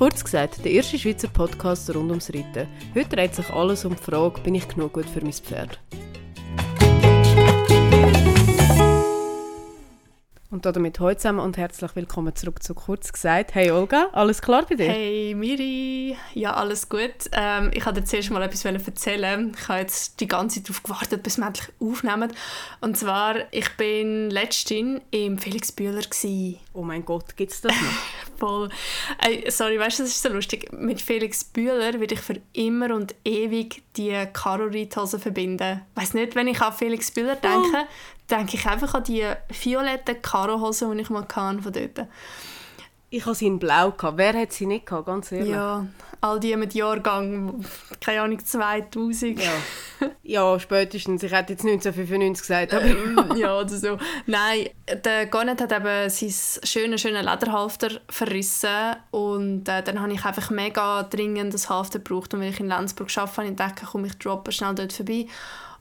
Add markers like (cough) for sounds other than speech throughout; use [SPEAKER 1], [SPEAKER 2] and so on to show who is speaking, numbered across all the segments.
[SPEAKER 1] Kurz gesagt, der erste Schweizer Podcast rund ums Reiten. Heute dreht sich alles um die Frage, bin ich genug gut für mein Pferd? Und damit heute zusammen und herzlich willkommen zurück zu Kurz gesagt. Hey Olga, alles klar bei dir?
[SPEAKER 2] Hey Miri, ja alles gut. Ähm, ich wollte zuerst mal etwas erzählen. Ich habe jetzt die ganze Zeit darauf gewartet, bis wir endlich aufnehmen. Und zwar, ich bin letztens im Felix Bühler. Gewesen.
[SPEAKER 1] Oh mein Gott, gibt es das noch? (laughs)
[SPEAKER 2] Voll. Ey, sorry, weißt du, das ist so lustig. Mit Felix Bühler würde ich für immer und ewig die Karo-Reithose verbinden. Ich weiss nicht, wenn ich an Felix Bühler denke, oh denke ich einfach an die violetten Karohosen, die ich mal von dort.
[SPEAKER 1] Ich hatte sie in blau. Gehabt. Wer hat sie nicht gehabt, ganz ehrlich?
[SPEAKER 2] Ja, all die mit Jahrgang, keine Ahnung, 2000.
[SPEAKER 1] Ja, ja spätestens. Ich hätte jetzt 1995 gesagt. Aber
[SPEAKER 2] ähm, (laughs) ja, oder so. Nein, der Garnet hat eben sein schönes, schönes Lederhalfter verrissen und äh, dann habe ich einfach mega dringend das Halfter gebraucht und wenn ich in Lenzburg arbeite, habe ich gedacht, komm, ich droppe schnell dort vorbei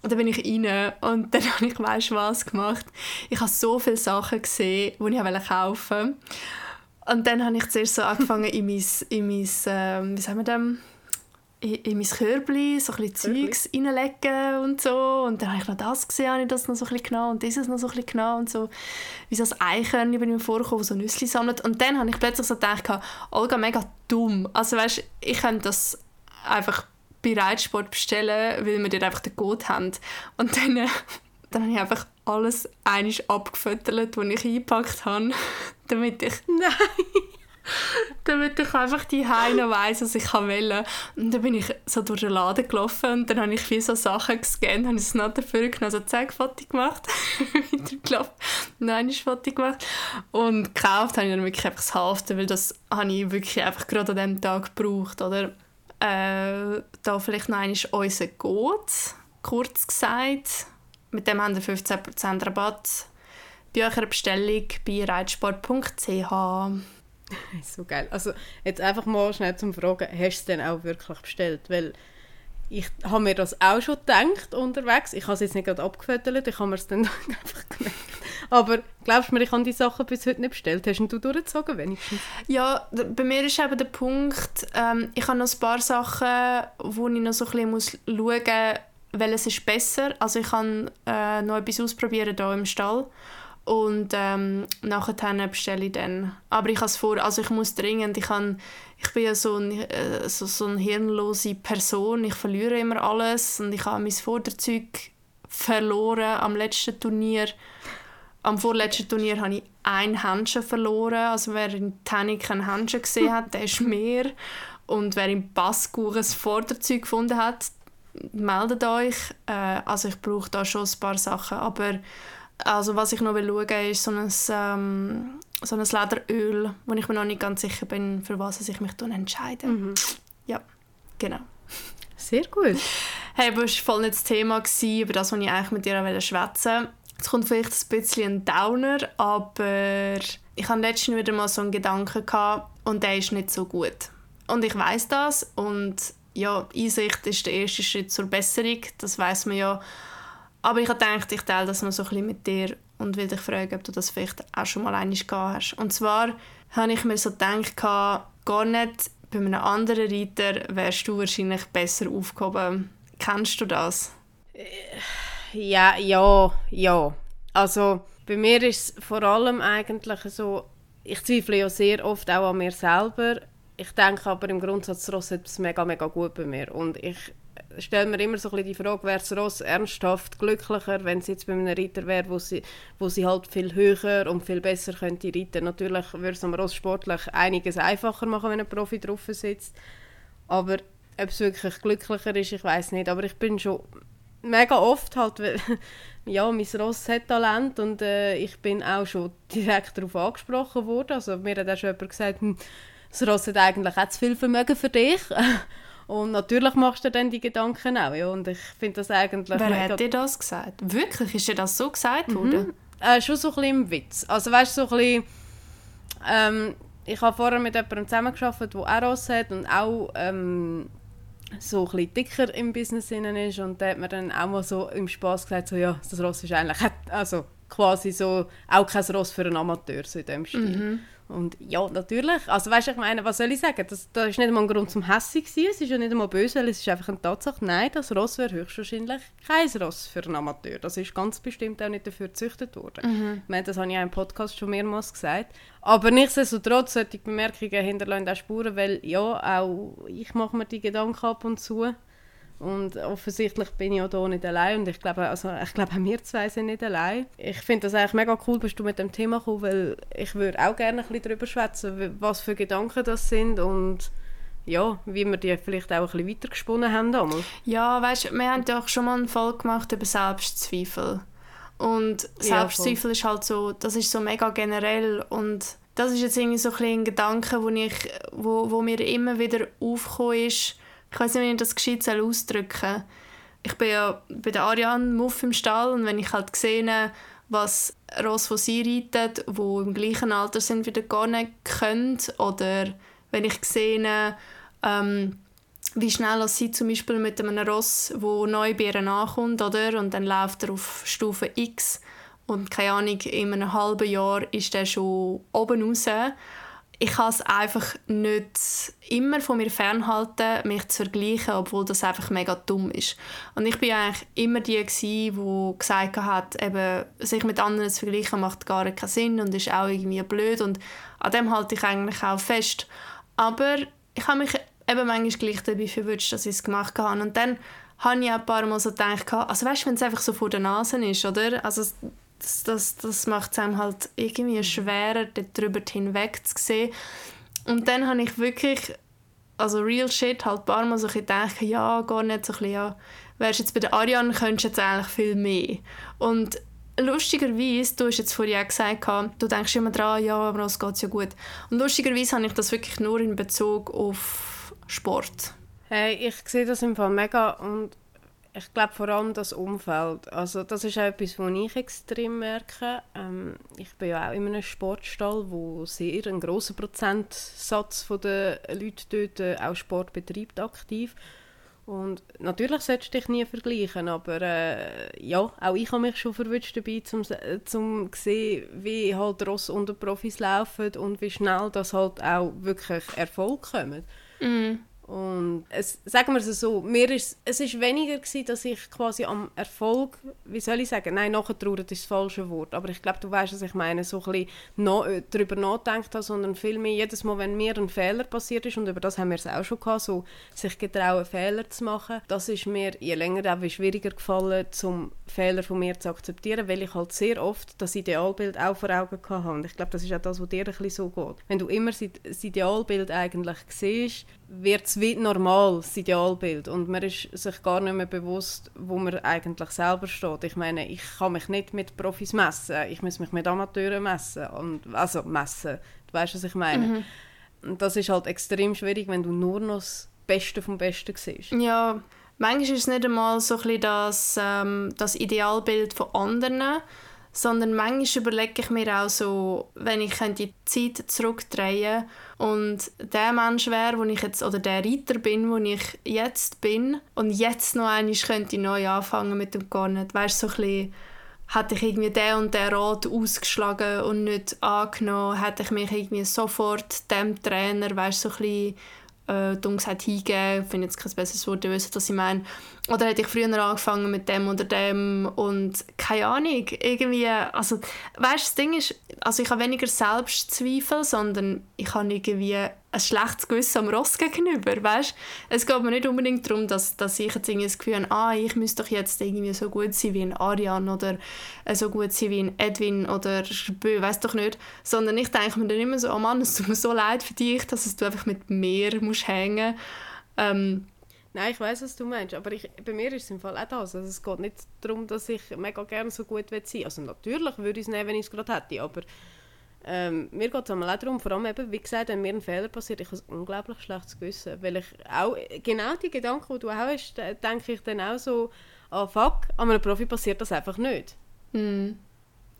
[SPEAKER 2] und dann bin ich rein und dann (laughs) habe ich, weißt was gemacht? Ich habe so viele Sachen gesehen, die ich kaufen wollte. Und dann habe ich zuerst so angefangen, in mein, in mein ähm, wie sagen wir das? in, in mein Körbchen so ein bisschen Zeugs reinlegen und so. Und dann habe ich noch das gesehen, habe ich das noch so ein genommen und dieses noch so ein genommen und so. Wie so ein Eichhörnchen bin ich mir vorgekommen, so Nüsse sammelt. Und dann habe ich plötzlich so gedacht, Olga, mega dumm. Also weißt, ich könnte das einfach bei Reitsport bestellen, weil wir dort einfach den Code haben. Und dann, äh, dann habe ich einfach alles einiges abgefüttert, was ich eingepackt habe, (laughs) damit ich...
[SPEAKER 1] Nein! (laughs)
[SPEAKER 2] damit ich einfach die Heine weiss, was ich will. Und dann bin ich so durch den Laden gelaufen und dann habe ich viele so Sachen gescannt, habe ich es noch dafür genommen, so zack, Foto gemacht, (laughs) wieder gelaufen, nein, ist Foto gemacht und gekauft habe ich dann wirklich einfach das Hälfte, weil das habe ich wirklich einfach gerade an diesem Tag gebraucht, oder? Äh, da vielleicht noch einmal unser Code, kurz gesagt. Mit dem haben wir 15% Rabatt bei eurer Bestellung bei reitsport.ch. (laughs)
[SPEAKER 1] So geil. Also jetzt einfach mal schnell zum Fragen, hast du es denn auch wirklich bestellt? Weil ich habe mir das auch schon gedacht unterwegs. Ich habe es jetzt nicht gerade abgefüttert, ich habe mir es dann (laughs) einfach gemerkt. Aber glaubst du mir, ich habe die Sachen bis heute nicht bestellt? Hast du durchgezogen wenigstens?
[SPEAKER 2] Ja, bei mir ist eben der Punkt, ähm, ich habe noch ein paar Sachen, wo ich noch so ein bisschen muss schauen muss, welches ist besser. Also ich kann äh, noch etwas ausprobieren hier im Stall und ähm, nachher bestelle ich dann. Aber ich habe es vor, also ich muss dringend, ich, kann, ich bin ja so, ein, äh, so, so eine hirnlose Person, ich verliere immer alles und ich habe mein Vorderzeug verloren am letzten Turnier. Am vorletzten Turnier habe ich ein Händchen verloren, also wer in Tannik ein Händchen gesehen hat, der ist (laughs) mehr. Und wer im Passkuchen ein Vorderzeug gefunden hat, meldet euch. Äh, also ich brauche da schon ein paar Sachen, aber also was ich noch will schauen ist so ein, ähm, so ein Lederöl, wo ich mir noch nicht ganz sicher bin, für was ich mich entscheide. Mhm. Ja, genau.
[SPEAKER 1] Sehr gut.
[SPEAKER 2] Hey, aber es war voll nicht das Thema, gewesen, über das, was ich eigentlich mit dir schwätzen wollte. Es kommt vielleicht ein bisschen ein Downer, aber ich hatte letztens wieder mal so einen Gedanken gehabt, und der ist nicht so gut. Und ich weiß das und ja, Einsicht ist der erste Schritt zur Besserung, das weiß man ja. Aber ich gedacht, ich teile das noch so ein bisschen mit dir und will dich fragen, ob du das vielleicht auch schon mal einmal gehabt hast. Und zwar habe ich mir so gedacht, gar nicht bei einem anderen Reiter wärst du wahrscheinlich besser aufgehoben. Kennst du das?
[SPEAKER 1] Ja, ja, ja. Also bei mir ist es vor allem eigentlich so, ich zweifle ja sehr oft auch an mir selber. Ich denke aber im Grundsatz, Ross hat es mega, mega gut bei mir. Und ich stelle mir immer so ein die Frage, wäre das Ross ernsthaft glücklicher, wenn sie jetzt bei einem Reiter wäre, wo sie, wo sie halt viel höher und viel besser könnte reiten. Natürlich würde es am Ross sportlich einiges einfacher machen, wenn ein Profi drauf sitzt. Aber ob es wirklich glücklicher ist, ich weiß nicht. Aber ich bin schon mega oft halt, (laughs) ja, mein Ross hat Talent und äh, ich bin auch schon direkt darauf angesprochen worden. Also mir hat auch schon jemand gesagt, hm, das Ross hat eigentlich auch zu viel Vermögen für dich. (laughs) Und natürlich machst du dann die Gedanken auch. Ja. Und ich finde das eigentlich...
[SPEAKER 2] Wer hat dir das gesagt? Wirklich? Ist dir das so gesagt mhm. worden?
[SPEAKER 1] Äh, schon so ein bisschen im Witz. Also weißt du, so ein bisschen... Ähm, ich habe vorher mit jemandem zusammengearbeitet, der auch Ross hat und auch ähm, so ein bisschen dicker im Business ist. Und der hat mir dann auch mal so im Spaß gesagt, so, ja, das Ross ist eigentlich... Also quasi so auch kein Ross für einen Amateur, so in dem Stil. Mhm. Und ja, natürlich. Also weißt du, ich meine, was soll ich sagen? Das, das ist nicht einmal ein Grund zum Hässig sein. Es ist ja nicht einmal böse, weil es ist einfach eine Tatsache. Nein, das Ross wäre höchstwahrscheinlich kein Ross für einen Amateur. Das ist ganz bestimmt auch nicht dafür gezüchtet worden. Mhm. Ich meine, das habe ich auch im Podcast schon mehrmals gesagt. Aber nichtsdestotrotz sollte ich Bemerkungen hinterlassen auch Spuren, weil ja, auch ich mache mir die Gedanken ab und zu. Und offensichtlich bin ich auch hier nicht allein. Und ich glaube, also, ich glaube, auch wir zwei sind nicht allein. Ich finde das eigentlich mega cool, dass du mit dem Thema gekommen, weil ich würde auch gerne ein bisschen darüber schwätzen, was für Gedanken das sind und ja, wie wir die vielleicht auch ein bisschen weitergesponnen haben damals.
[SPEAKER 2] Ja, weißt du, wir haben ja auch schon mal einen Fall gemacht über Selbstzweifel. Und Selbstzweifel ja, ist halt so, das ist so mega generell und das ist jetzt irgendwie so ein, ein Gedanke, wo, ich, wo, wo mir immer wieder aufgekommen ist, ich weiß nicht, wie ich das gescheit ausdrücken soll. Ich bin ja bei der Ariane Muff im Stall und wenn ich halt sehe, was Ross, die sie reitet, die im gleichen Alter sind, wieder gar nicht können, oder wenn ich sehe, ähm, wie schnell sie zum Beispiel mit einem Ross, wo neu bei ihr ankommt, oder? und dann läuft er auf Stufe X und keine Ahnung, in einem halben Jahr ist er schon oben raus ich kann es einfach nicht immer von mir fernhalten, mich zu vergleichen, obwohl das einfach mega dumm ist. Und ich bin eigentlich immer die die gesagt hat, eben, sich mit anderen zu vergleichen macht gar keinen Sinn und ist auch irgendwie blöd und an dem halte ich eigentlich auch fest. Aber ich habe mich eben manchmal gleich dabei verwünscht, dass ich es gemacht habe. Und dann habe ich auch ein paar Mal so gedacht, also weißt du, wenn es einfach so vor der Nase ist, oder? Also das, das, das macht es einem halt irgendwie schwerer, darüber hinweg zu sehen. Und dann habe ich wirklich, also real shit, halt ein paar Mal so gedacht, ja, gar nicht so ein bisschen, ja, wärst jetzt bei der Ariane, könntest du jetzt eigentlich viel mehr. Und lustigerweise, du hast jetzt vorhin auch gesagt, du denkst immer dran, ja, aber es geht ja gut. Und lustigerweise habe ich das wirklich nur in Bezug auf Sport.
[SPEAKER 1] Hey, ich sehe das im Fall mega und ich glaube vor allem das Umfeld. Also das ist auch etwas, was ich extrem merke. Ähm, ich bin ja auch in einem Sportstall, wo sehr ein großer Prozentsatz der Leute dort äh, auch Sport betreibt aktiv. Und natürlich solltest du dich nie vergleichen, aber äh, ja, auch ich habe mich schon verwünscht dabei, um zu sehen, wie halt Ross unter Profis laufen und wie schnell das halt auch wirklich Erfolg kommt. Mm. Und es, sagen wir es so, mir ist, es ist weniger gewesen, dass ich quasi am Erfolg, wie soll ich sagen, nein, nachgetrauert ist das falsche Wort, aber ich glaube, du weißt, was ich meine, so ein bisschen no, äh, darüber nachgedacht habe, sondern vielmehr jedes Mal, wenn mir ein Fehler passiert ist, und über das haben wir es auch schon gehabt, so sich getrauen, Fehler zu machen, das ist mir je länger auch schwieriger gefallen, zum Fehler von mir zu akzeptieren, weil ich halt sehr oft das Idealbild auch vor Augen hatte. Und ich glaube, das ist auch das, was dir ein bisschen so geht. Wenn du immer das Idealbild eigentlich siehst, wird es wie normal, das Idealbild. Und man ist sich gar nicht mehr bewusst, wo man eigentlich selber steht. Ich meine, ich kann mich nicht mit Profis messen, ich muss mich mit Amateuren messen. Und, also messen, du weißt, was ich meine. Mhm. Und das ist halt extrem schwierig, wenn du nur noch das Beste vom Besten siehst.
[SPEAKER 2] Ja, manchmal ist es nicht einmal so ein das, ähm, das Idealbild von anderen, sondern manchmal überlege ich mir auch so, wenn ich die Zeit zurückdrehen und der Mensch wäre, wo ich jetzt oder der Reiter bin, wo ich jetzt bin und jetzt noch einmal könnte neu anfangen mit dem Garnet, weißt so ein bisschen hätte ich irgendwie den und den Rat ausgeschlagen und nicht angenommen, hätte ich mich irgendwie sofort dem Trainer, weißt so ein bisschen äh, dumm gesagt hingeben, ich finde jetzt kein besseres Wort, ihr wisst, was ich meine. Oder hätte ich früher angefangen mit dem oder dem und keine Ahnung, irgendwie, also, weißt das Ding ist, also ich habe weniger Selbstzweifel, sondern ich habe irgendwie ein schlechtes Gewissen am Ross gegenüber, weißt? Es geht mir nicht unbedingt darum, dass, dass ich jetzt irgendwie das Gefühl habe, ah, ich müsste doch jetzt irgendwie so gut sein wie ein Arian oder äh, so gut sein wie ein Edwin oder Bö, weiß doch nicht, sondern ich denke mir dann immer so, oh Mann, es tut mir so leid für dich, dass du einfach mit mir musst hängen ähm,
[SPEAKER 1] Nein, ich weiß, was du meinst, aber ich, bei mir ist es im Fall auch das. Also es geht nicht darum, dass ich mega gerne so gut sein will. Also natürlich würde ich es nehmen, wenn ich es gerade hätte, aber ähm, mir geht es auch darum, vor allem eben, wie gesagt, wenn mir ein Fehler passiert, ich habe ein unglaublich schlechtes Gewissen, weil ich auch, genau die Gedanken, die du auch hast, denke ich dann auch so, ah oh, fuck, an einem Profi passiert das einfach nicht. Mm.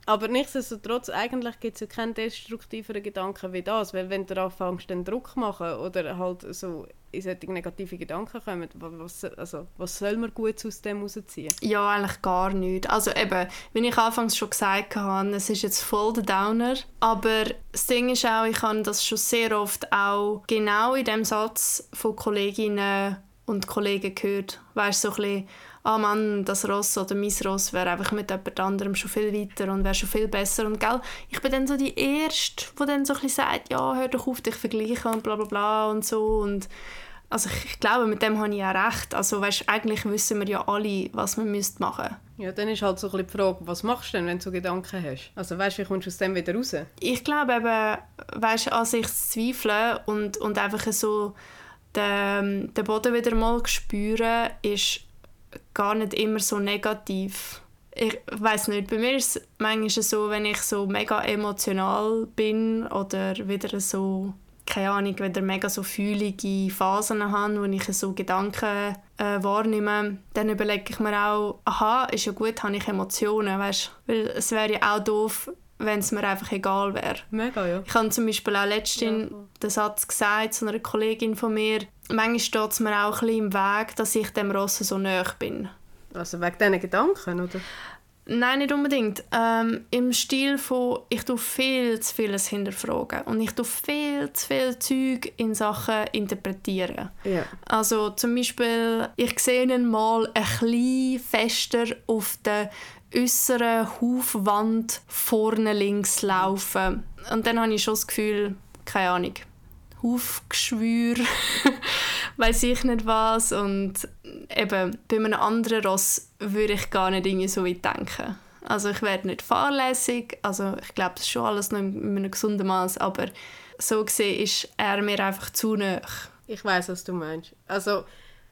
[SPEAKER 1] Aber nichtsdestotrotz, eigentlich gibt es ja keinen destruktiveren Gedanken wie das, weil wenn du anfängst, den Druck machen oder halt so in solche negative Gedanken kommen, was, also, was soll man gut aus dem rausziehen?
[SPEAKER 2] Ja, eigentlich gar nichts. Also eben, wie ich anfangs schon gesagt habe, es ist jetzt voll der Downer, aber das Ding ist auch, ich habe das schon sehr oft auch genau in dem Satz von Kolleginnen und Kollegen gehört, weißt so ein bisschen, ah Mann, das Ross oder mein Ross wäre einfach mit jemand anderem schon viel weiter und wäre schon viel besser. Und gell, ich bin dann so die Erste, die dann so ein bisschen sagt, ja, hör doch auf, dich vergleichen und bla bla bla und so. Und also ich, ich glaube, mit dem habe ich auch recht. Also weißt, eigentlich wissen wir ja alle, was man müsste machen
[SPEAKER 1] Ja, dann ist halt so ein bisschen die Frage, was machst du denn, wenn du so Gedanken hast? Also weißt du, wie kommst du aus dem wieder raus?
[SPEAKER 2] Ich glaube eben, weißt, an sich zu zweifeln und, und einfach so den, den Boden wieder mal spüren, ist gar nicht immer so negativ. Ich weiß nicht, bei mir ist es manchmal so, wenn ich so mega emotional bin oder wieder so, keine Ahnung, wieder mega so fühlige Phasen habe, wo ich so Gedanken äh, wahrnehme, dann überlege ich mir auch, aha, ist ja gut, habe ich Emotionen, weißt? Weil es wäre ja auch doof, wenn es mir einfach egal wäre.
[SPEAKER 1] Mega, ja.
[SPEAKER 2] Ich habe zum Beispiel auch letztens ja. den Satz gesagt zu einer Kollegin von mir, manchmal steht es mir auch ein bisschen im Weg, dass ich dem Ross so nahe bin.
[SPEAKER 1] Also wegen diesen Gedanken, oder?
[SPEAKER 2] Nein, nicht unbedingt. Ähm, Im Stil von, ich tue viel zu vieles hinterfragen und ich tue viel zu viel Zeug in Sachen interpretieren.
[SPEAKER 1] Ja.
[SPEAKER 2] Also zum Beispiel, ich sehe ihn mal ein bisschen fester auf der äußeren Hufwand vorne links laufen. Und dann habe ich schon das Gefühl, keine Ahnung, Hufgeschwür, (laughs) weiß ich nicht was. Und eben, bei einem anderen Ross würde ich gar nicht irgendwie so weit denken. Also ich werde nicht fahrlässig, also ich glaube, das ist schon alles noch in einem gesunden Maß, aber so gesehen ist er mir einfach zu nah.
[SPEAKER 1] Ich weiß, was du meinst. Also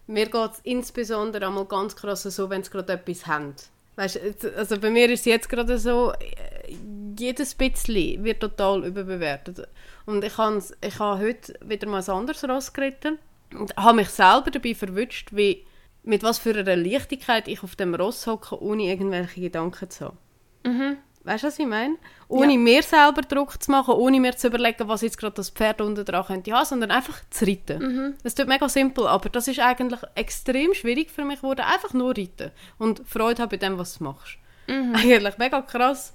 [SPEAKER 1] mir geht es insbesondere einmal ganz krass so, wenn sie gerade etwas haben. Weißt, also bei mir ist es jetzt gerade so, jedes bisschen wird total überbewertet. Und ich habe ich hab heute wieder mal ein anderes Ross geritten und habe mich selber dabei verwünscht, wie, mit was für einer Leichtigkeit ich auf dem Ross hocke, ohne irgendwelche Gedanken zu haben.
[SPEAKER 2] Mhm.
[SPEAKER 1] Weißt du, was ich meine? Ohne ja. mir selber Druck zu machen, ohne mir zu überlegen, was jetzt gerade das Pferd unten dran könnte haben, sondern einfach zu reiten.
[SPEAKER 2] Mhm.
[SPEAKER 1] Das tut mega simpel, aber das ist eigentlich extrem schwierig für mich geworden, einfach nur reiten und Freude haben bei dem, was du machst.
[SPEAKER 2] Mhm. (laughs)
[SPEAKER 1] Eigentlich mega krass.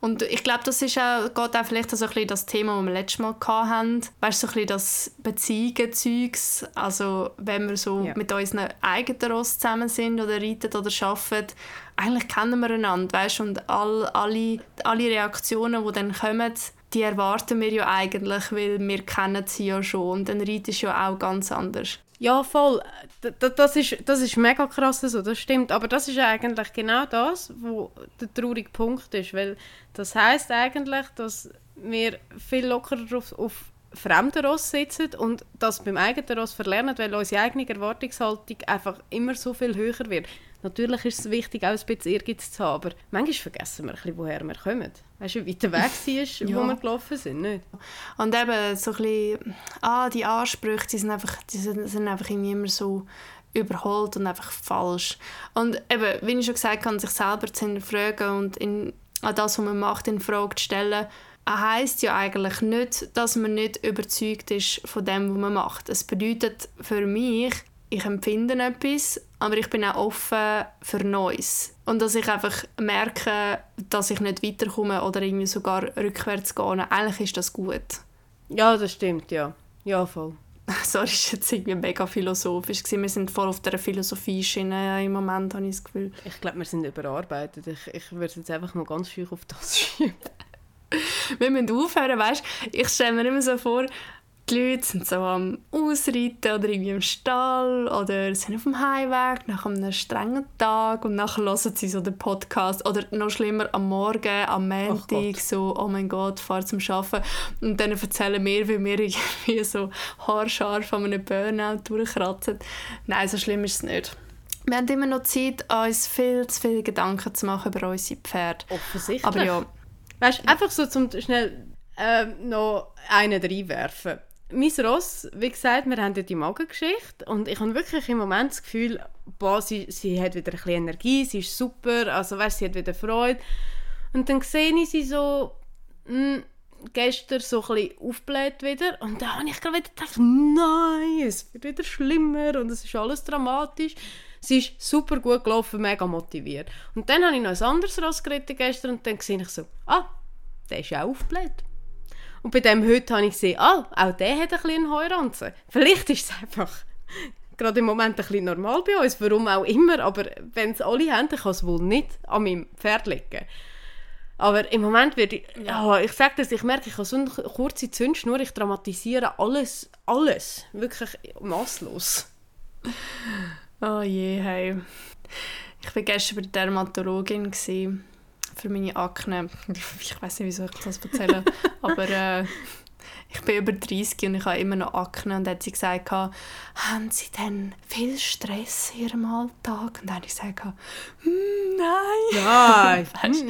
[SPEAKER 2] Und ich glaube, das ist auch, geht auch vielleicht so ein bisschen das Thema, das wir letztes Mal hatten. Weißt du, so ein bisschen das Beziehungszeugs. Also, wenn wir so ja. mit unseren eigenen Ross zusammen sind oder reiten oder arbeiten, eigentlich kennen wir einander, weißt Und all, alle, alle Reaktionen, die dann kommen, die erwarten wir ja eigentlich, weil wir kennen sie ja schon. Und dann reitest du ja auch ganz anders.
[SPEAKER 1] Ja, voll. das, ist, das ist mega krass so, das stimmt. Aber das ist eigentlich genau das, wo der traurige Punkt ist. Weil das heißt eigentlich, dass wir viel lockerer auf, auf fremden Ross sitzen und das beim eigenen Ross verlernen, weil unsere eigene Erwartungshaltung einfach immer so viel höher wird. Natürlich ist es wichtig, auch ein bisschen Ehrgeiz zu haben, aber manchmal vergessen wir ein bisschen, woher wir kommen. Weißt du, wie weit der Weg (laughs) war, ja. wo wir gelaufen sind, nicht?
[SPEAKER 2] Und eben so ein bisschen, ah, die Ansprüche, die sind einfach, die sind, sind einfach irgendwie immer so überholt und einfach falsch. Und eben, wie ich schon gesagt habe, sich selber zu hinterfragen und in, an das, was man macht, in Frage zu stellen, heisst ja eigentlich nicht, dass man nicht überzeugt ist von dem, was man macht. Es bedeutet für mich, ich empfinde etwas, aber ich bin auch offen für Neues. Und dass ich einfach merke, dass ich nicht weiterkomme oder irgendwie sogar rückwärts gehe. Eigentlich ist das gut.
[SPEAKER 1] Ja, das stimmt, ja. Ja, voll. (laughs)
[SPEAKER 2] Sorry, ist jetzt irgendwie mega philosophisch. Wir sind voll auf der Philosophie-Schiene im Moment, habe ich das Gefühl.
[SPEAKER 1] Ich glaube, wir sind überarbeitet. Ich, ich würde jetzt einfach mal ganz schön auf das (laughs) schieben. (laughs)
[SPEAKER 2] wir müssen aufhören, weißt Ich stelle mir immer so vor, die Leute sind so am Ausreiten oder irgendwie im Stall oder sind auf dem Heimweg nach einem strengen Tag und nachher hören sie so den Podcast oder noch schlimmer am Morgen, am Montag so «Oh mein Gott, fahr zum Arbeiten» und dann erzählen wir, wie wir (laughs) irgendwie so haarscharf an einem Burnout durchkratzen. Nein, so schlimm ist es nicht. Wir haben immer noch Zeit, uns viel zu viele Gedanken zu machen über unsere Pferde.
[SPEAKER 1] Offensichtlich.
[SPEAKER 2] Aber ja.
[SPEAKER 1] Weißt, einfach so zum schnell äh, noch einen reinwerfen mein Ross, wie gesagt, wir haben ja die Magengeschichte und ich habe wirklich im Moment das Gefühl, boah, sie, sie hat wieder ein bisschen Energie, sie ist super, also weißt, sie hat wieder Freude. Und dann sehe ich sie so mh, hm, gestern so ein bisschen aufgebläht wieder und dann habe ich gerade wieder gedacht, nein, es wird wieder schlimmer und es ist alles dramatisch. Sie ist super gut gelaufen, mega motiviert. Und dann habe ich noch ein anderes Ross geritten gestern und dann sehe ich so, ah, der ist auch aufgebläht. Und bei dem heute habe ich gesehen, ah, auch der hat ein bisschen Heuranzen. Vielleicht ist es einfach (laughs) gerade im Moment ein bisschen normal bei uns, warum auch immer, aber wenn es alle haben, dann kann es wohl nicht an meinem Pferd liegen. Aber im Moment wird ich, ja. ich sage das, ich merke, ich habe so eine kurze Zündschnur, ich dramatisiere alles, alles, wirklich maßlos. (laughs)
[SPEAKER 2] Oh je, hey. Ich war gestern bei der Dermatologin gewesen, für meine Akne. Ich weiß nicht, wieso ich das erzähle, (laughs) aber äh, ich bin über 30 und ich habe immer noch Akne und hat sie gesagt, haben Sie denn viel Stress in Ihrem Alltag? Und dann habe ich gesagt, hm, nein.
[SPEAKER 1] Nein.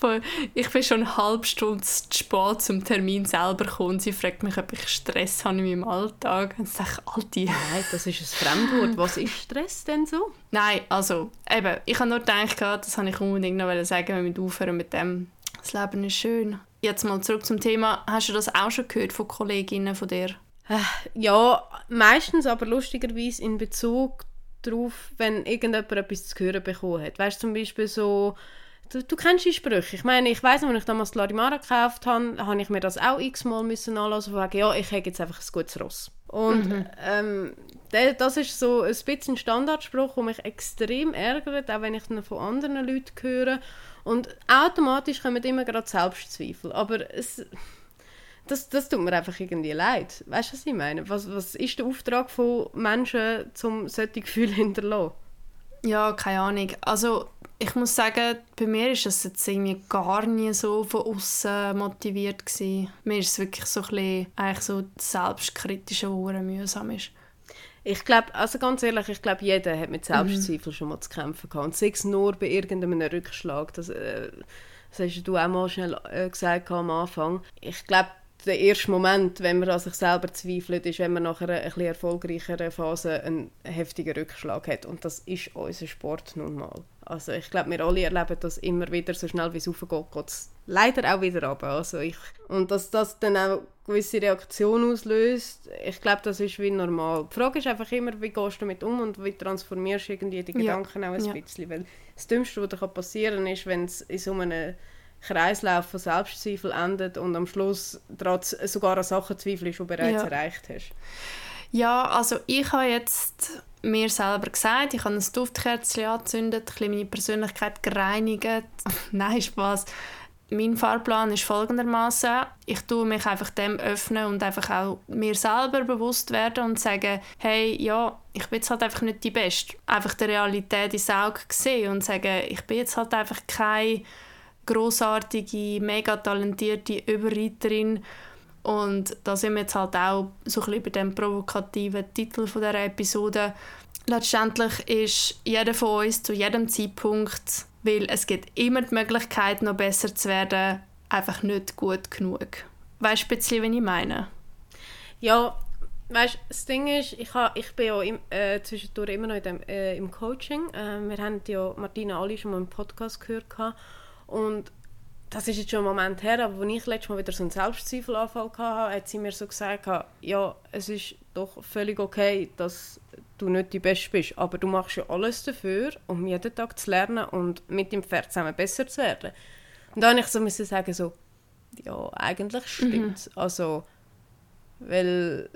[SPEAKER 2] weißt, ich bin schon eine halbe Stunde zu spät zum Termin selber gekommen. Sie fragt mich, ob ich Stress habe in meinem Alltag. Und ich sage, Alte.
[SPEAKER 1] Nein, das ist ein Fremdwort. (laughs) Was ist Stress denn so?
[SPEAKER 2] Nein, also eben, ich habe nur gedacht, das habe ich unbedingt noch sagen, wenn wir aufhören mit dem. Das Leben ist schön jetzt mal zurück zum Thema. Hast du das auch schon gehört von Kolleginnen von dir?
[SPEAKER 1] Äh, ja, meistens aber lustigerweise in Bezug darauf, wenn irgendjemand etwas zu hören bekommen hat. Weißt du, zum Beispiel so, du, du kennst die Sprüche. Ich meine, ich weiß, als ich damals Larimara gekauft habe, habe ich mir das auch x-mal müssen anlassen, von ja, ich habe jetzt einfach ein gutes Ross. Und mhm. ähm, das ist so ein bisschen ein Standardspruch, der mich extrem ärgert, auch wenn ich ihn von anderen Leuten höre. Und automatisch kommen immer gerade Selbstzweifel. Aber es, das, das tut mir einfach irgendwie leid. Weißt du, was ich meine? Was, was ist der Auftrag von Menschen, um solche Gefühle (laughs) hinterlassen?
[SPEAKER 2] Ja, keine Ahnung. Also ich muss sagen, bei mir ist es jetzt irgendwie gar nie so von außen motiviert gewesen. Mir ist es wirklich so ein bisschen, eigentlich so selbstkritische, was mühsam ist.
[SPEAKER 1] Ich glaube, also ganz ehrlich, ich glaube, jeder hat mit Selbstzweifel mhm. schon mal zu kämpfen gehabt. Und sei es nur bei irgendeinem Rückschlag. Das, äh, das hast du auch mal schnell äh, gesagt am Anfang. Ich glaube, der erste Moment, wenn man an sich selber zweifelt, ist, wenn man nach einer etwas erfolgreicheren Phase einen heftigen Rückschlag hat. Und das ist unser Sport nun mal. Also ich glaube, wir alle erleben das immer wieder, so schnell wie es aufgeht, geht es leider auch wieder runter. Also ich, und dass das dann auch gewisse Reaktionen auslöst, ich glaube, das ist wie normal. Die Frage ist einfach immer, wie gehst du damit um und wie transformierst du irgendwie die Gedanken ja. auch ein ja. bisschen. Weil das Dümmste, was dir passieren kann, ist, wenn es in so einem Kreislauf von Selbstzweifel endet und am Schluss sogar an Sachen zweifelst, die du bereits ja. erreicht hast.
[SPEAKER 2] Ja, also ich habe jetzt mir selber gesagt, ich habe ein Duftkerzchen angezündet, ein meine Persönlichkeit gereinigt. (laughs) Nein, Spaß. Mein Fahrplan ist folgendermaßen: Ich tue mich einfach dem öffnen und einfach auch mir selber bewusst werden und sagen, hey, ja, ich bin jetzt halt einfach nicht die Beste. Einfach der Realität ins Auge sehen und sagen, ich bin jetzt halt einfach keine großartige, mega talentierte Überreiterin. Und da sind wir jetzt halt auch so ein bisschen bei dem provokativen Titel von dieser Episode. Letztendlich ist jeder von uns zu jedem Zeitpunkt, weil es gibt immer die Möglichkeit, noch besser zu werden, einfach nicht gut genug. Weißt du bisschen, was ich meine?
[SPEAKER 1] Ja, weißt, das Ding ist, ich, ha, ich bin ja im, äh, zwischendurch immer noch in dem, äh, im Coaching. Äh, wir haben ja Martina alle schon mal im Podcast gehört. Gehabt. Und das ist jetzt schon ein Moment her, aber als ich letztes Mal wieder so einen Selbstzweifelanfall hatte, hat sie mir so gesagt, ja, es ist doch völlig okay, dass du nicht die Beste bist, aber du machst ja alles dafür, um jeden Tag zu lernen und mit dem Pferd zusammen besser zu werden. Und dann musste ich so sagen, so, ja, eigentlich stimmt mhm. Also, weil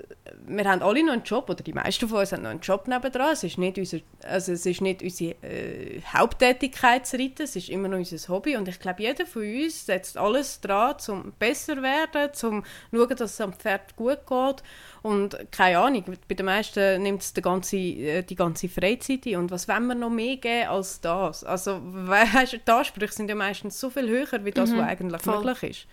[SPEAKER 1] wir haben alle noch einen Job, oder die meisten von uns haben noch einen Job nebendran. Es ist nicht, unser, also es ist nicht unsere äh, Haupttätigkeit zu reiten, es ist immer noch unser Hobby. Und ich glaube, jeder von uns setzt alles dran, um besser zu werden, um zu schauen, dass es am Pferd gut geht. Und keine Ahnung, bei den meisten nimmt es die ganze, äh, die ganze Freizeit ein. Und was wollen wir noch mehr geben als das? Also, (laughs) weißt, die Ansprüche sind ja meistens so viel höher, wie das, mhm, was eigentlich voll. möglich ist.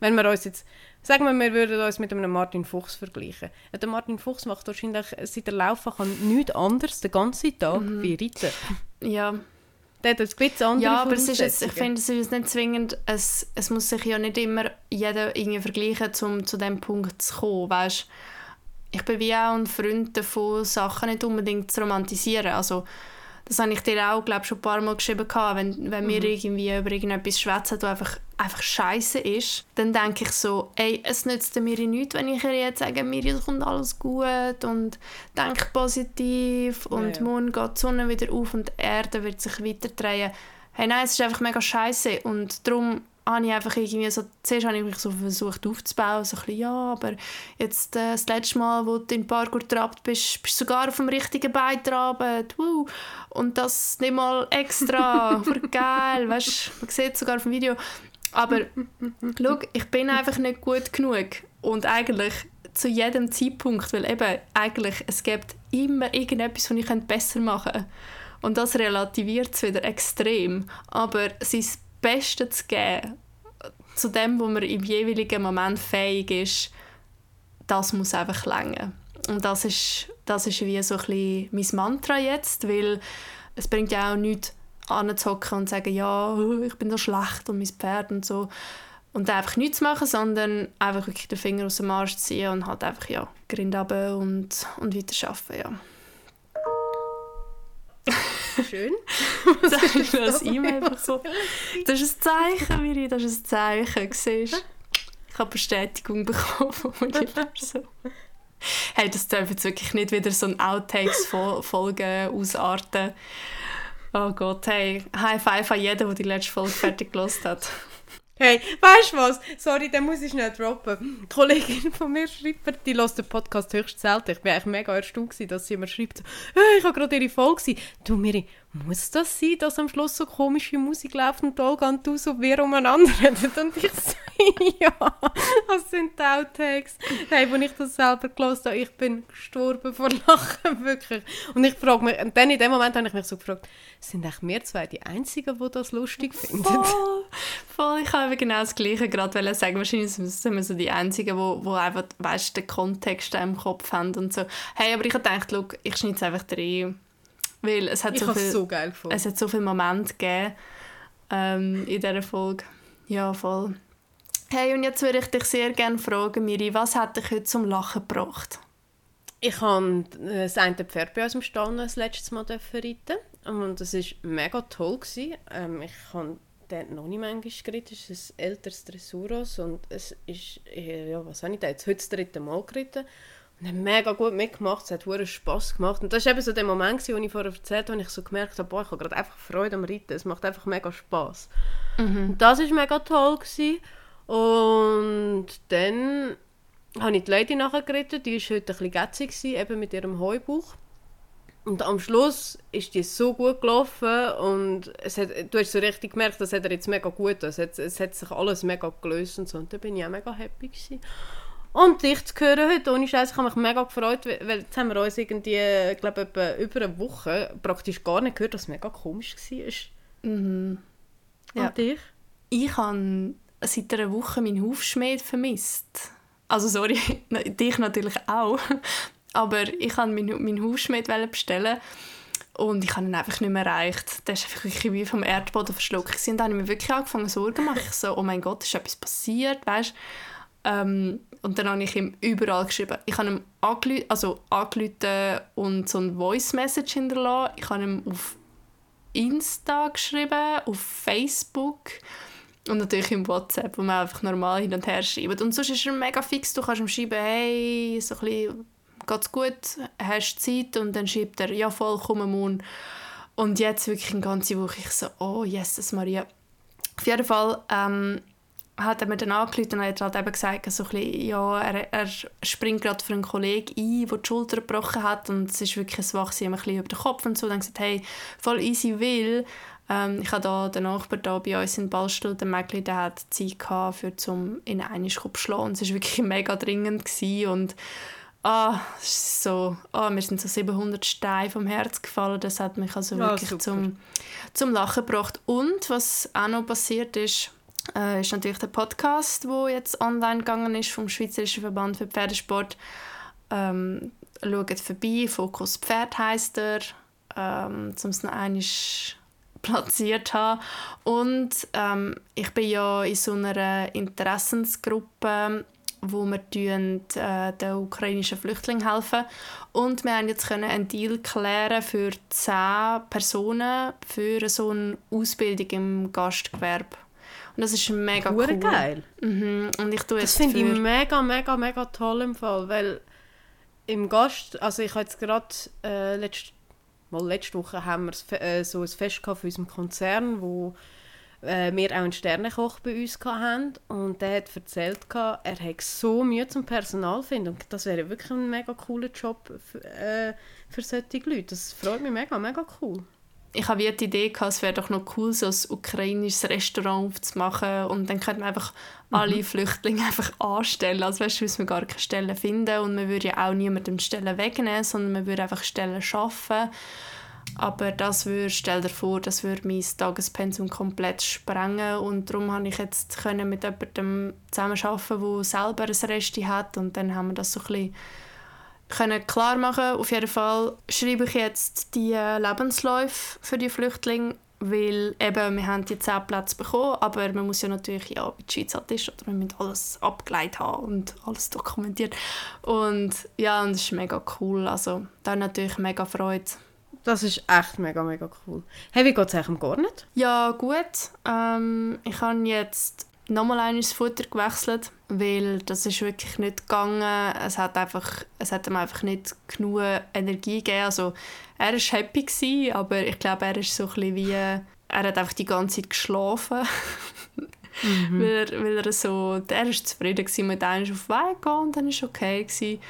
[SPEAKER 1] Wenn wir uns jetzt Sagen wir, wir würden uns mit einem Martin Fuchs vergleichen. Der Martin Fuchs macht wahrscheinlich seit er laufen kann nichts anderes den ganzen Tag mhm. wie reiten.
[SPEAKER 2] Ja.
[SPEAKER 1] Der hat ein bisschen andere
[SPEAKER 2] Ja, aber es ist jetzt, ich finde, es ist nicht zwingend, es, es muss sich ja nicht immer jeder irgendwie vergleichen, um zu dem Punkt zu kommen, weißt? Ich bin wie auch ein Freund davon, Sachen nicht unbedingt zu romantisieren. Also, das habe ich dir auch, glaube schon ein paar Mal geschrieben, wenn, wenn mhm. wir irgendwie über irgendetwas schwätzen, das einfach, einfach scheiße ist, dann denke ich so, ey, es nützt mir nichts, wenn ich ihr jetzt sage, mir kommt alles gut und denke positiv und ja, morgen geht die Sonne wieder auf und die Erde wird sich weiter drehen. Hey, nein, es ist einfach mega scheiße und darum habe ich einfach irgendwie so, zuerst habe ich mich so versucht aufzubauen, so ein bisschen, ja, aber jetzt äh, das letzte Mal, wo du in den Parkour getrabt bist, bist du sogar auf dem richtigen Bein getrabt, wow. und das nicht mal extra, (laughs) geil, weißt, man sieht es sogar auf dem Video, aber schau, ich bin einfach nicht gut genug und eigentlich zu jedem Zeitpunkt, weil eben eigentlich es gibt immer irgendetwas, was ich besser machen könnte. Und das relativiert es wieder extrem. Aber sein Beste zu geben, zu dem, wo man im jeweiligen Moment fähig ist, das muss einfach länger. Und das ist, das ist wie so ein bisschen mein Mantra jetzt, weil es bringt ja auch nichts anzuhocken und zu sagen, ja, (laughs) ich bin so schlecht und mein Pferd und so. Und einfach nichts zu machen, sondern einfach wirklich den Finger aus dem Arsch ziehen und halt einfach, ja, Grind und, und weiter arbeiten, ja.
[SPEAKER 1] Schön. (laughs)
[SPEAKER 2] das ist das E-Mail einfach so. Das ist ein Zeichen, Miri, das ist ein Zeichen. Siehst Ich habe Bestätigung bekommen von meiner (laughs) Person. Hey, das darf jetzt wirklich nicht wieder so ein Outtakes-Folge ausarten. Oh Gott, hey, High Five an jeden, der die letzte Folge fertig gelost hat.
[SPEAKER 1] Hey, weißt du was? Sorry, den muss ich schnell droppen. Die Kollegin von mir schreibt, die lässt den Podcast höchst selten. Ich war eigentlich mega erstaunt, dass sie mir schreibt, hey, ich habe gerade ihre Folge gesehen. Du, Miri, muss das sein, dass am Schluss so komische Musik läuft und Olga und du so wir umeinander reden? Und ich so, (laughs) ja, das sind die Outtakes. Hey, als ich das selber gelesen habe, ich bin gestorben vor Lachen, (laughs) wirklich. Und ich frage mich, und dann in dem Moment habe ich mich so gefragt, sind eigentlich wir zwei die Einzigen, die das lustig finden?
[SPEAKER 2] Voll, voll. ich habe genau das Gleiche gerade sagen. Wahrscheinlich sind wir so die Einzigen, die, die einfach, weißt, den Kontext im Kopf haben und so. Hey, aber ich habe gedacht, look, ich schneide es einfach drin weil es hat,
[SPEAKER 1] ich
[SPEAKER 2] so, viel,
[SPEAKER 1] so geil gefunden.
[SPEAKER 2] es hat so viele Momente gegeben ähm, in dieser Folge. Ja, voll. Hey, und jetzt würde ich dich sehr gerne fragen, Miri, was hat dich heute zum Lachen gebracht?
[SPEAKER 1] Ich habe äh, das eine Pferd bei uns im Stall das letzte Mal reiten und das war mega toll. Ähm, ich habe dort noch nicht manchmal geritten, es ist ein älteres Dressuros und es ist, äh, ja, was habe ich da jetzt, heute das dritte Mal geritten und haben mega gut mitgemacht, es hat wirklich Spass gemacht. Und das war eben so der Moment, den ich vorher erzählt habe, wo ich so gemerkt habe, boah, ich habe gerade einfach Freude am Reiten, es macht einfach mega Spass. Mhm. Und das war mega toll. Gewesen. Und dann habe ich die Lady nachher geritten, die war heute ein bisschen gätzig, eben mit ihrem Heubuch. Und am Schluss ist die so gut gelaufen und es hat, du hast so richtig gemerkt, das hat er jetzt mega gut, es hat, es hat sich alles mega gelöst und so. Und da bin ich auch mega happy gewesen. Und dich zu hören heute, ohne Scheiß, ich habe mich mega gefreut, weil jetzt haben wir uns irgendwie, ich glaube, über eine Woche praktisch gar nicht gehört, was mega komisch war.
[SPEAKER 2] Mhm.
[SPEAKER 1] Ja. Und dich?
[SPEAKER 2] Ich habe seit einer Woche meinen Hufschmied vermisst. Also sorry, (laughs) dich natürlich auch. Aber ich wollte meinen, meinen Hufschmied bestellen und ich habe ihn einfach nicht mehr erreicht. Der ist einfach wirklich wie vom Erdboden verschluckt. Und dann habe ich mir wirklich angefangen Sorgen zu machen. Ich so, oh mein Gott, ist etwas passiert, weißt ähm, und dann habe ich ihm überall geschrieben. Ich habe ihm angelü also angerufen und so ein Voice-Message hinterlassen. Ich habe ihm auf Insta geschrieben, auf Facebook und natürlich im WhatsApp, wo man einfach normal hin und her schreibt. Und sonst ist er mega fix. Du kannst ihm schreiben, hey, so ein bisschen, geht's gut, hast Zeit? Und dann schreibt er, ja voll, komm morgen. Und jetzt wirklich eine ganze Woche, ich so, oh Jesus Maria. Auf jeden Fall ähm, hat er mir dann angerufen und hat halt eben gesagt, so bisschen, ja, er, er springt gerade für einen Kollegen ein, der die Schulter gebrochen hat und es ist wirklich ein Wachsen ein bisschen über den Kopf und so. Dann gesagt, hey, voll easy will. Ähm, ich habe da den Nachbar da bei uns in Ballstuhl, der Mägli, der hat Zeit gehabt, für zum in einen zu schlagen. Es war wirklich (laughs) mega dringend gewesen und ah, so, ah, mir sind so 700 Steine vom Herz gefallen. Das hat mich also wirklich zum, zum Lachen gebracht. Und was auch noch passiert ist, äh, ist natürlich der Podcast, wo jetzt online gegangen ist vom Schweizerischen Verband für Pferdesport. Ähm, schaut vorbei, Fokus Pferd heisst er, ähm, um es noch einmal platziert haben. Und ähm, ich bin ja in so einer Interessensgruppe wo wir tun, äh, den ukrainischen Flüchtlingen helfen. Und wir haben jetzt können einen Deal klären für zehn Personen für so eine Ausbildung im Gastgewerbe. Und das ist mega
[SPEAKER 1] Hure
[SPEAKER 2] cool.
[SPEAKER 1] geil.
[SPEAKER 2] Mhm. Und ich tue
[SPEAKER 1] Das finde ich mega, mega, mega toll im Fall, weil im Gast, also ich habe jetzt gerade äh, letzt, mal letzte Woche haben wir äh, so ein Fest gehabt für unseren Konzern, wo äh, wir auch einen Sternekoch bei uns hatten und der hat erzählt, gehabt, er hat so Mühe zum Personal finden und das wäre wirklich ein mega cooler Job für, äh, für solche Leute. Das freut mich mega, mega cool.
[SPEAKER 2] Ich habe die Idee gehabt, es wäre doch noch cool, so ein ukrainisches Restaurant aufzumachen und dann könnte man einfach alle Flüchtlinge einfach anstellen. Also weißt du, müssen wir gar keine Stellen finden und man würde ja auch niemandem Stellen wegnehmen, sondern man würde einfach Stellen schaffen. Aber das würde, stell dir vor, das würde mein Tagespensum komplett sprengen und darum habe ich jetzt können mit jemandem zusammenarbeiten, der selber ein Resti hat und dann haben wir das so ein bisschen können klar machen. Auf jeden Fall schreibe ich jetzt die äh, Lebensläufe für die Flüchtlinge, weil eben, wir haben die 10 Plätze bekommen, aber man muss ja natürlich, ja, wie die Schweiz halt ist, oder man muss alles abgeleitet haben und alles dokumentiert. Und ja, und das ist mega cool, also da natürlich mega Freude.
[SPEAKER 1] Das ist echt mega, mega cool. Hey, wie geht es eigentlich am Garnet?
[SPEAKER 2] Ja, gut. Ähm, ich habe jetzt nochmal einmal das Futter gewechselt, weil das ist wirklich nicht gegangen. Es hat, einfach, es hat ihm einfach nicht genug Energie gegeben. Also, er war happy, gewesen, aber ich glaube, er ist so ein bisschen wie... Er hat einfach die ganze Zeit geschlafen. (laughs) weil, er, weil er so... Er war zufrieden gewesen mit einem auf den Weg gehen und dann war es okay. Gewesen.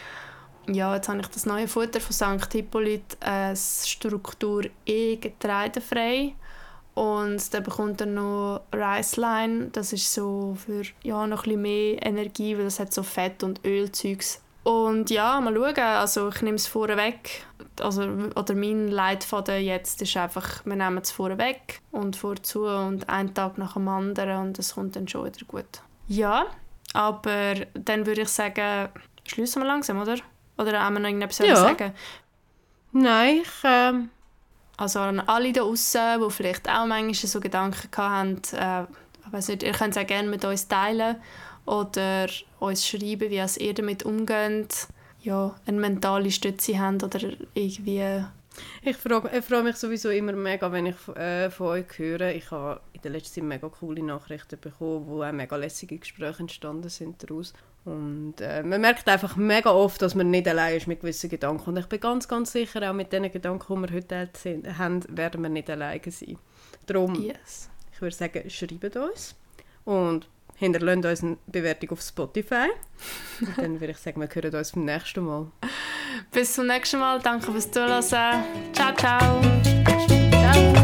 [SPEAKER 2] Ja, jetzt habe ich das neue Futter von St. Hippolyt, äh, Struktur E getreidefrei. Und dann bekommt er noch Riceline. Das ist so für ja, noch ein bisschen mehr Energie, weil es hat so Fett- und Ölzeugs. Und ja, mal schauen. Also ich nehme es vorweg. Also, oder mein Leitfaden jetzt ist einfach, wir nehmen es vorweg und vorzu und einen Tag nach dem anderen und es kommt dann schon wieder gut. Ja, aber dann würde ich sagen, schließen wir langsam, oder? Oder haben wir noch irgendetwas
[SPEAKER 1] Ja.
[SPEAKER 2] sagen?
[SPEAKER 1] Nein, ich... Ähm,
[SPEAKER 2] Also an alle da draussen, die vielleicht auch manchmal so Gedanken hatten, äh, ich weiss nicht, ihr könnt es auch gerne mit uns teilen oder uns schreiben, wie ihr damit umgeht, ja, eine mentale Stütze habt oder irgendwie...
[SPEAKER 1] Ich freue, ich freue mich sowieso immer mega, wenn ich äh, von euch höre. Ich habe in der letzten Zeit mega coole Nachrichten bekommen, wo auch mega lässige Gespräche entstanden sind daraus. Und äh, man merkt einfach mega oft, dass man nicht allein ist mit gewissen Gedanken. Und ich bin ganz, ganz sicher, auch mit den Gedanken, die wir heute sind, haben, werden wir nicht alleine sein. Darum,
[SPEAKER 2] Yes.
[SPEAKER 1] ich würde sagen, schreibt uns und hinterlasst uns eine Bewertung auf Spotify. Und dann würde ich sagen, wir hören uns beim nächsten Mal.
[SPEAKER 2] Bis zum nächsten Mal. Danke fürs Zuhören. Ciao, ciao.
[SPEAKER 1] Ciao!